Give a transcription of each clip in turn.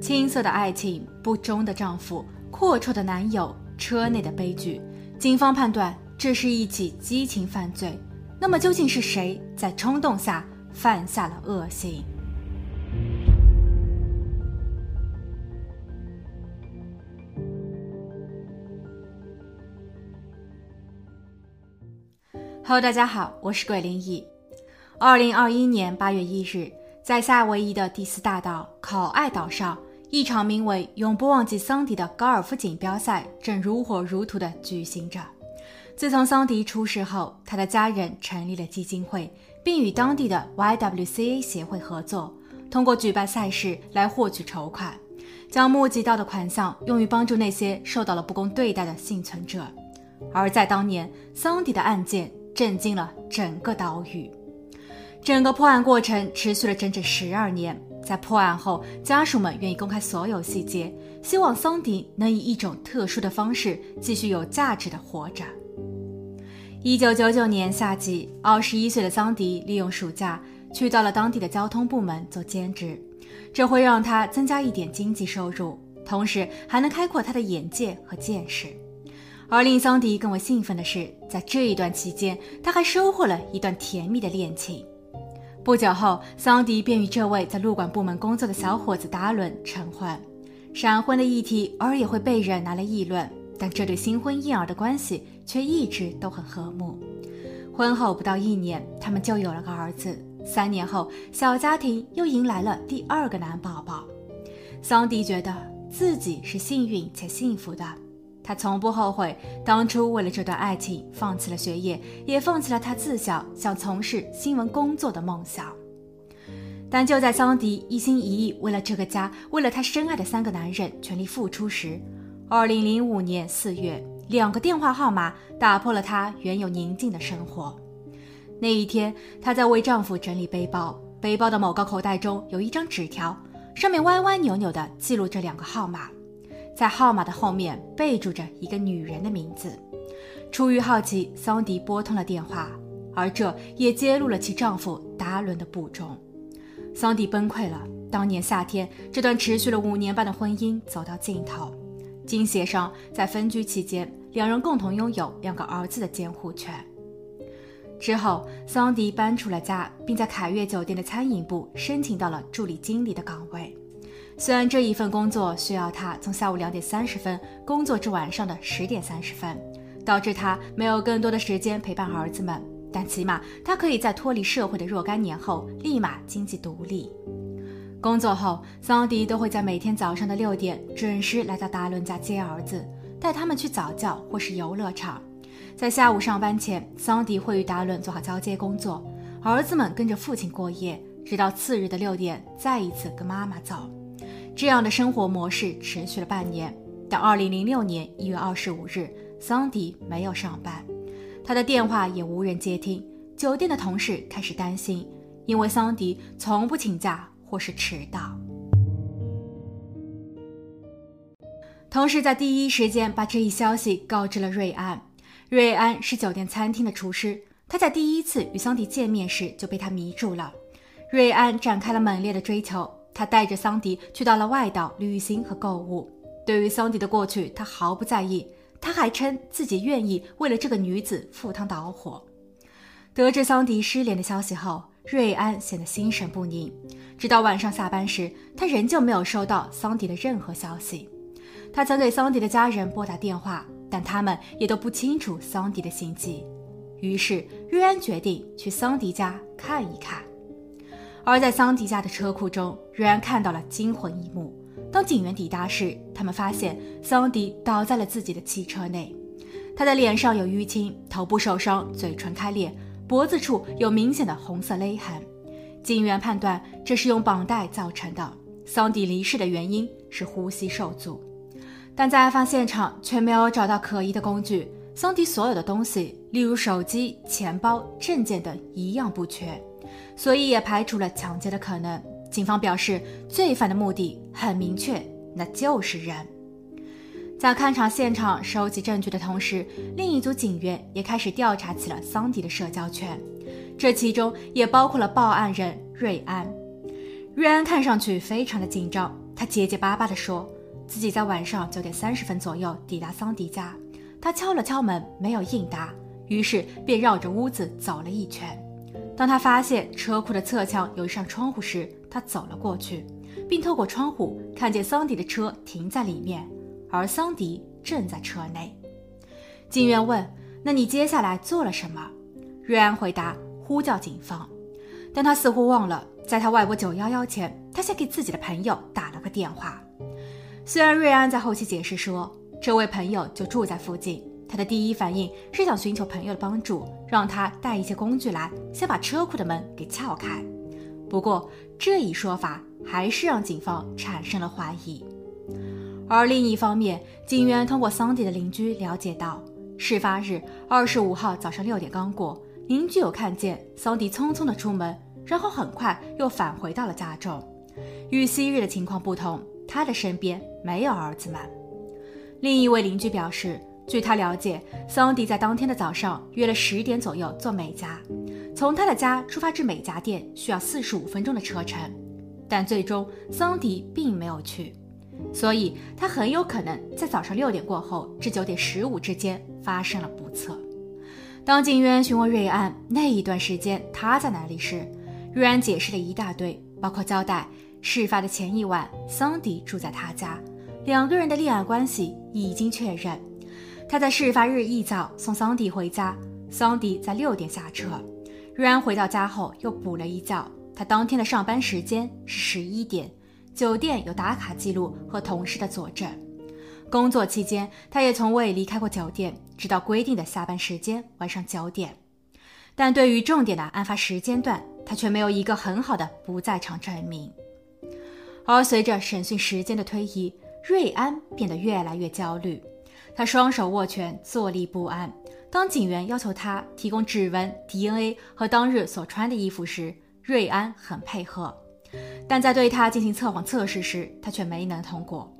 青涩的爱情、不忠的丈夫、阔绰的男友、车内的悲剧，警方判断这是一起激情犯罪。那么究竟是谁在冲动下犯下了恶行？Hello，大家好，我是鬼灵异。二零二一年八月一日，在夏威夷的第四大岛考爱岛上。一场名为“永不忘记桑迪”的高尔夫锦标赛正如火如荼地举行着。自从桑迪出事后，他的家人成立了基金会，并与当地的 YWCA 协会合作，通过举办赛事来获取筹款，将募集到的款项用于帮助那些受到了不公对待的幸存者。而在当年，桑迪的案件震惊了整个岛屿，整个破案过程持续了整整十二年。在破案后，家属们愿意公开所有细节，希望桑迪能以一种特殊的方式继续有价值的活着。一九九九年夏季，二十一岁的桑迪利用暑假去到了当地的交通部门做兼职，这会让他增加一点经济收入，同时还能开阔他的眼界和见识。而令桑迪更为兴奋的是，在这一段期间，他还收获了一段甜蜜的恋情。不久后，桑迪便与这位在路管部门工作的小伙子达伦成婚。闪婚的议题偶尔也会被人拿来议论，但这对新婚燕尔的关系却一直都很和睦。婚后不到一年，他们就有了个儿子。三年后，小家庭又迎来了第二个男宝宝。桑迪觉得自己是幸运且幸福的。他从不后悔当初为了这段爱情放弃了学业，也放弃了他自小想从事新闻工作的梦想。但就在桑迪一心一意为了这个家，为了他深爱的三个男人全力付出时，二零零五年四月，两个电话号码打破了他原有宁静的生活。那一天，她在为丈夫整理背包，背包的某个口袋中有一张纸条，上面歪歪扭扭地记录着两个号码。在号码的后面备注着一个女人的名字。出于好奇，桑迪拨通了电话，而这也揭露了其丈夫达伦的不忠。桑迪崩溃了。当年夏天，这段持续了五年半的婚姻走到尽头。经协商，在分居期间，两人共同拥有两个儿子的监护权。之后，桑迪搬出了家，并在凯悦酒店的餐饮部申请到了助理经理的岗位。虽然这一份工作需要他从下午两点三十分工作至晚上的十点三十分，导致他没有更多的时间陪伴儿子们，但起码他可以在脱离社会的若干年后立马经济独立。工作后，桑迪都会在每天早上的六点准时来到达伦家接儿子，带他们去早教或是游乐场。在下午上班前，桑迪会与达伦做好交接工作，儿子们跟着父亲过夜，直到次日的六点再一次跟妈妈走。这样的生活模式持续了半年。到二零零六年一月二十五日，桑迪没有上班，他的电话也无人接听。酒店的同事开始担心，因为桑迪从不请假或是迟到。同事在第一时间把这一消息告知了瑞安。瑞安是酒店餐厅的厨师，他在第一次与桑迪见面时就被他迷住了。瑞安展开了猛烈的追求。他带着桑迪去到了外岛旅行和购物。对于桑迪的过去，他毫不在意。他还称自己愿意为了这个女子赴汤蹈火。得知桑迪失联的消息后，瑞安显得心神不宁。直到晚上下班时，他仍旧没有收到桑迪的任何消息。他曾给桑迪的家人拨打电话，但他们也都不清楚桑迪的行迹。于是，瑞安决定去桑迪家看一看。而在桑迪家的车库中，瑞安看到了惊魂一幕。当警员抵达时，他们发现桑迪倒在了自己的汽车内，他的脸上有淤青，头部受伤，嘴唇开裂，脖子处有明显的红色勒痕。警员判断这是用绑带造成的。桑迪离世的原因是呼吸受阻，但在案发现场却没有找到可疑的工具。桑迪所有的东西，例如手机、钱包、证件等，一样不缺。所以也排除了抢劫的可能。警方表示，罪犯的目的很明确，那就是人。在勘察现场、收集证据的同时，另一组警员也开始调查起了桑迪的社交圈，这其中也包括了报案人瑞安。瑞安看上去非常的紧张，他结结巴巴地说，自己在晚上九点三十分左右抵达桑迪家。他敲了敲门，没有应答，于是便绕着屋子走了一圈。当他发现车库的侧墙有一扇窗户时，他走了过去，并透过窗户看见桑迪的车停在里面，而桑迪正在车内。警员问：“那你接下来做了什么？”瑞安回答：“呼叫警方。”但他似乎忘了，在他外拨九幺幺前，他先给自己的朋友打了个电话。虽然瑞安在后期解释说，这位朋友就住在附近。他的第一反应是想寻求朋友的帮助，让他带一些工具来，先把车库的门给撬开。不过这一说法还是让警方产生了怀疑。而另一方面，警员通过桑迪的邻居了解到，事发日二十五号早上六点刚过，邻居有看见桑迪匆匆的出门，然后很快又返回到了家中。与昔日的情况不同，他的身边没有儿子们。另一位邻居表示。据他了解，桑迪在当天的早上约了十点左右做美甲，从他的家出发至美甲店需要四十五分钟的车程，但最终桑迪并没有去，所以他很有可能在早上六点过后至九点十五之间发生了不测。当警员询问瑞安那一段时间他在哪里时，瑞安解释了一大堆，包括交代事发的前一晚桑迪住在他家，两个人的恋爱关系已经确认。他在事发日一早送桑迪回家，桑迪在六点下车。瑞安回到家后又补了一觉。他当天的上班时间是十一点，酒店有打卡记录和同事的佐证。工作期间，他也从未离开过酒店，直到规定的下班时间晚上九点。但对于重点的案发时间段，他却没有一个很好的不在场证明。而随着审讯时间的推移，瑞安变得越来越焦虑。他双手握拳，坐立不安。当警员要求他提供指纹、DNA 和当日所穿的衣服时，瑞安很配合；但在对他进行测谎测试时，他却没能通过。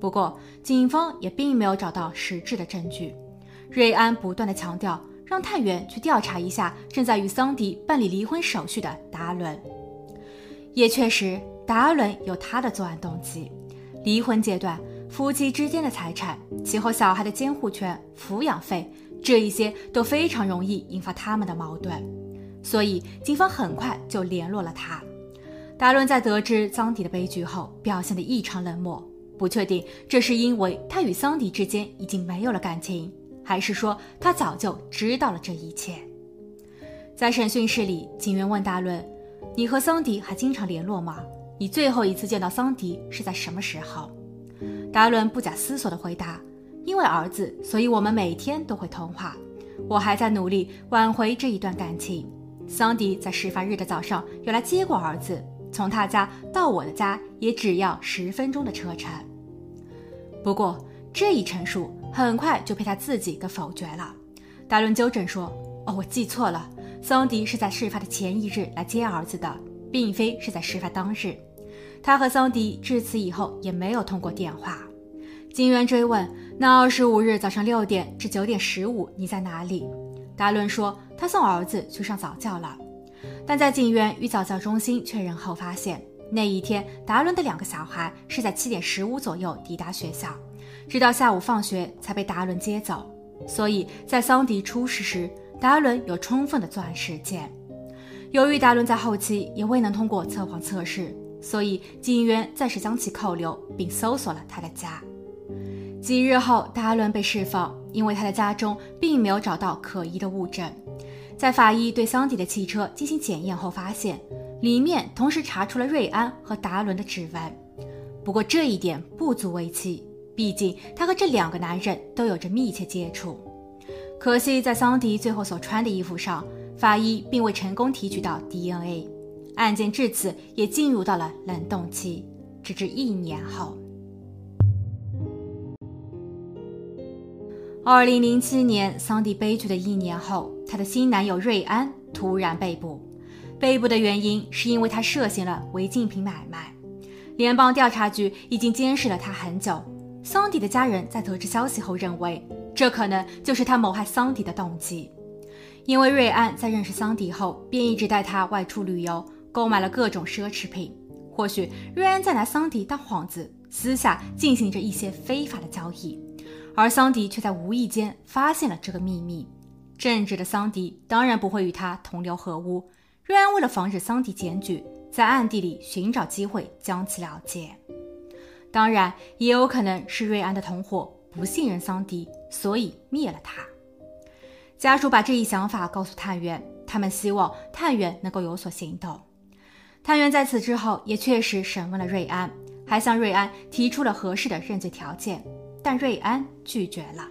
不过，警方也并没有找到实质的证据。瑞安不断的强调，让探员去调查一下正在与桑迪办理离婚手续的达伦。也确实，达伦有他的作案动机。离婚阶段。夫妻之间的财产，其后小孩的监护权、抚养费，这一些都非常容易引发他们的矛盾，所以警方很快就联络了他。达伦在得知桑迪的悲剧后，表现得异常冷漠，不确定这是因为他与桑迪之间已经没有了感情，还是说他早就知道了这一切。在审讯室里，警员问达伦：“你和桑迪还经常联络吗？你最后一次见到桑迪是在什么时候？”达伦不假思索地回答：“因为儿子，所以我们每天都会通话。我还在努力挽回这一段感情。桑迪在事发日的早上有来接过儿子，从他家到我的家也只要十分钟的车程。不过这一陈述很快就被他自己给否决了。达伦纠正说：‘哦，我记错了，桑迪是在事发的前一日来接儿子的，并非是在事发当日。’”他和桑迪至此以后也没有通过电话。警员追问：“那二十五日早上六点至九点十五，你在哪里？”达伦说：“他送儿子去上早教了。”但在警员与早教中心确认后，发现那一天达伦的两个小孩是在七点十五左右抵达学校，直到下午放学才被达伦接走。所以在桑迪出事时，达伦有充分的作案时间。由于达伦在后期也未能通过测谎测试。所以，警员暂时将其扣留，并搜索了他的家。几日后，达伦被释放，因为他的家中并没有找到可疑的物证。在法医对桑迪的汽车进行检验后，发现里面同时查出了瑞安和达伦的指纹。不过，这一点不足为奇，毕竟他和这两个男人都有着密切接触。可惜，在桑迪最后所穿的衣服上，法医并未成功提取到 DNA。案件至此也进入到了冷冻期，直至一年后。二零零七年，桑迪悲剧的一年后，她的新男友瑞安突然被捕。被捕的原因是因为他涉嫌了违禁品买卖。联邦调查局已经监视了他很久。桑迪的家人在得知消息后认为，这可能就是他谋害桑迪的动机。因为瑞安在认识桑迪后，便一直带他外出旅游。购买了各种奢侈品，或许瑞安在拿桑迪当幌子，私下进行着一些非法的交易，而桑迪却在无意间发现了这个秘密。正直的桑迪当然不会与他同流合污。瑞安为了防止桑迪检举，在暗地里寻找机会将其了结。当然，也有可能是瑞安的同伙不信任桑迪，所以灭了他。家属把这一想法告诉探员，他们希望探员能够有所行动。探员在此之后也确实审问了瑞安，还向瑞安提出了合适的认罪条件，但瑞安拒绝了。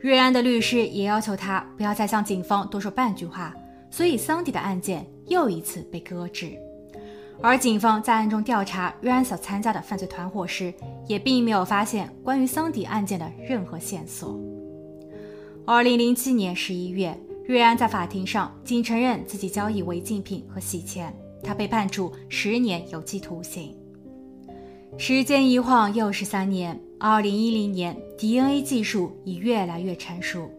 瑞安的律师也要求他不要再向警方多说半句话，所以桑迪的案件又一次被搁置。而警方在暗中调查瑞安所参加的犯罪团伙时，也并没有发现关于桑迪案件的任何线索。二零零七年十一月，瑞安在法庭上仅承认自己交易违禁品和洗钱，他被判处十年有期徒刑。时间一晃又是三年，二零一零年，DNA 技术已越来越成熟。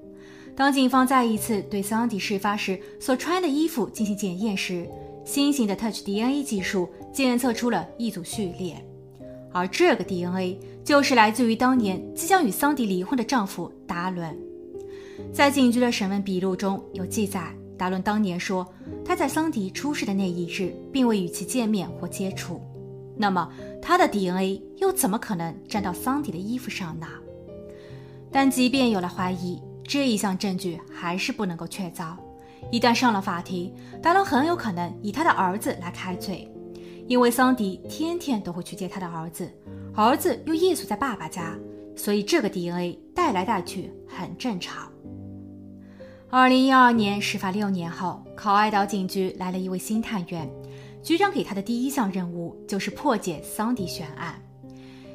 当警方再一次对桑迪事发时所穿的衣服进行检验时，新型的 Touch DNA 技术检测出了一组序列，而这个 DNA 就是来自于当年即将与桑迪离婚的丈夫达伦。在警局的审问笔录中有记载，达伦当年说他在桑迪出事的那一日并未与其见面或接触。那么他的 DNA 又怎么可能沾到桑迪的衣服上呢？但即便有了怀疑，这一项证据还是不能够确凿。一旦上了法庭，达伦很有可能以他的儿子来开罪，因为桑迪天天都会去接他的儿子，儿子又夜宿在爸爸家，所以这个 DNA 带来带去很正常。二零一二年事发六年后，考爱岛警局来了一位新探员，局长给他的第一项任务就是破解桑迪悬案。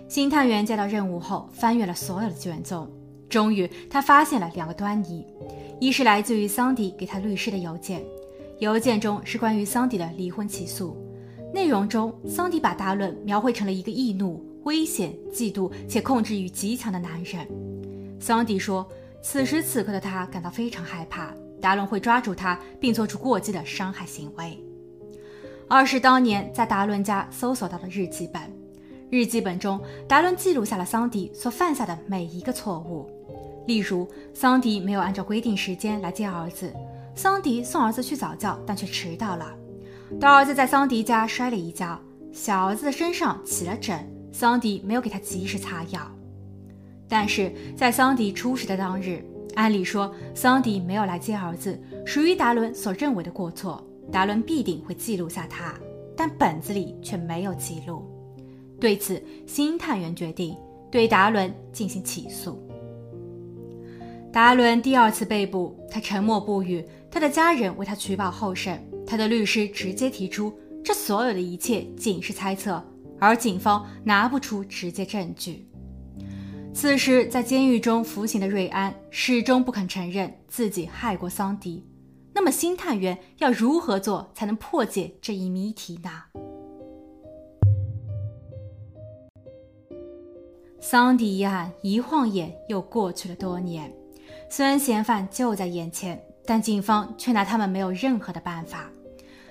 新探员接到任务后，翻阅了所有的卷宗，终于他发现了两个端倪。一是来自于桑迪给他律师的邮件，邮件中是关于桑迪的离婚起诉，内容中桑迪把达伦描绘成了一个易怒、危险、嫉妒且控制欲极强的男人。桑迪说，此时此刻的他感到非常害怕，达伦会抓住他并做出过激的伤害行为。二是当年在达伦家搜索到的日记本，日记本中达伦记录下了桑迪所犯下的每一个错误。例如，桑迪没有按照规定时间来接儿子，桑迪送儿子去早教，但却迟到了。大儿子在桑迪家摔了一跤，小儿子的身上起了疹，桑迪没有给他及时擦药。但是在桑迪出事的当日，按理说桑迪没有来接儿子，属于达伦所认为的过错，达伦必定会记录下他，但本子里却没有记录。对此，新探员决定对达伦进行起诉。达伦第二次被捕，他沉默不语。他的家人为他取保候审，他的律师直接提出，这所有的一切仅是猜测，而警方拿不出直接证据。此时，在监狱中服刑的瑞安始终不肯承认自己害过桑迪。那么，新探员要如何做才能破解这一谜题呢？桑迪一案一晃眼又过去了多年。虽然嫌犯就在眼前，但警方却拿他们没有任何的办法。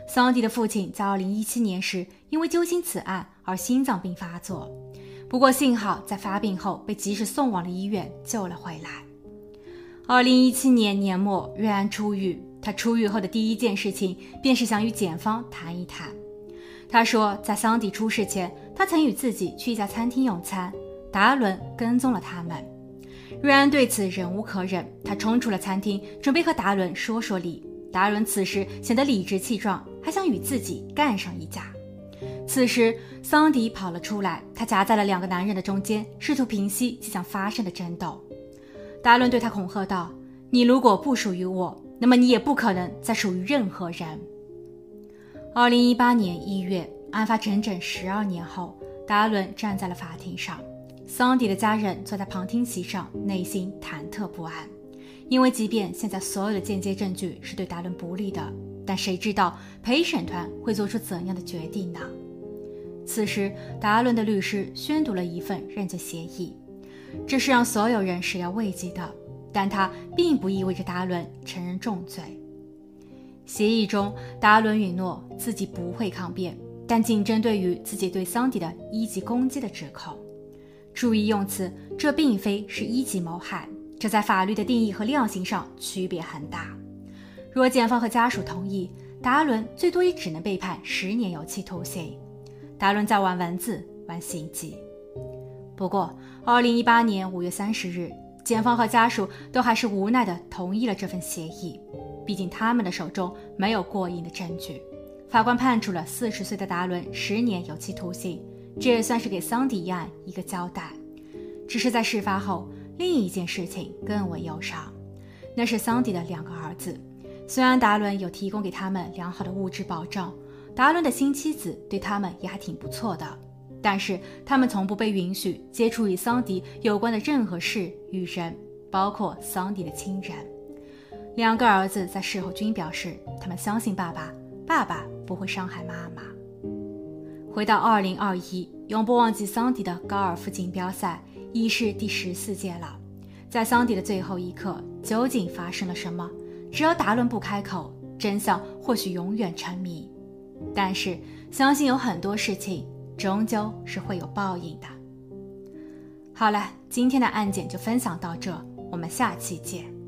桑迪的父亲在2017年时因为揪心此案而心脏病发作，不过幸好在发病后被及时送往了医院救了回来。2017年年末，瑞安出狱，他出狱后的第一件事情便是想与检方谈一谈。他说，在桑迪出事前，他曾与自己去一家餐厅用餐，达伦跟踪了他们。瑞安对此忍无可忍，他冲出了餐厅，准备和达伦说说理。达伦此时显得理直气壮，还想与自己干上一架。此时，桑迪跑了出来，他夹在了两个男人的中间，试图平息即将发生的争斗。达伦对他恐吓道：“你如果不属于我，那么你也不可能再属于任何人。”二零一八年一月，案发整整十二年后，达伦站在了法庭上。桑迪的家人坐在旁听席上，内心忐忑不安，因为即便现在所有的间接证据是对达伦不利的，但谁知道陪审团会做出怎样的决定呢？此时，达伦的律师宣读了一份认罪协议，这是让所有人始料未及的，但它并不意味着达伦承认重罪。协议中，达伦允诺自己不会抗辩，但仅针对于自己对桑迪的一级攻击的指控。注意用词，这并非是一级谋害，这在法律的定义和量刑上区别很大。若检方和家属同意，达伦最多也只能被判十年有期徒刑。达伦在玩文字，玩心机。不过，二零一八年五月三十日，检方和家属都还是无奈地同意了这份协议，毕竟他们的手中没有过硬的证据。法官判处了四十岁的达伦十年有期徒刑，这也算是给桑迪一案一个交代。只是在事发后，另一件事情更为忧伤，那是桑迪的两个儿子。虽然达伦有提供给他们良好的物质保障，达伦的新妻子对他们也还挺不错的，但是他们从不被允许接触与桑迪有关的任何事与人，包括桑迪的亲人。两个儿子在事后均表示，他们相信爸爸。爸爸不会伤害妈妈。回到二零二一，永不忘记桑迪的高尔夫锦标赛已是第十四届了。在桑迪的最后一刻，究竟发生了什么？只要达伦不开口，真相或许永远沉迷。但是，相信有很多事情终究是会有报应的。好了，今天的案件就分享到这，我们下期见。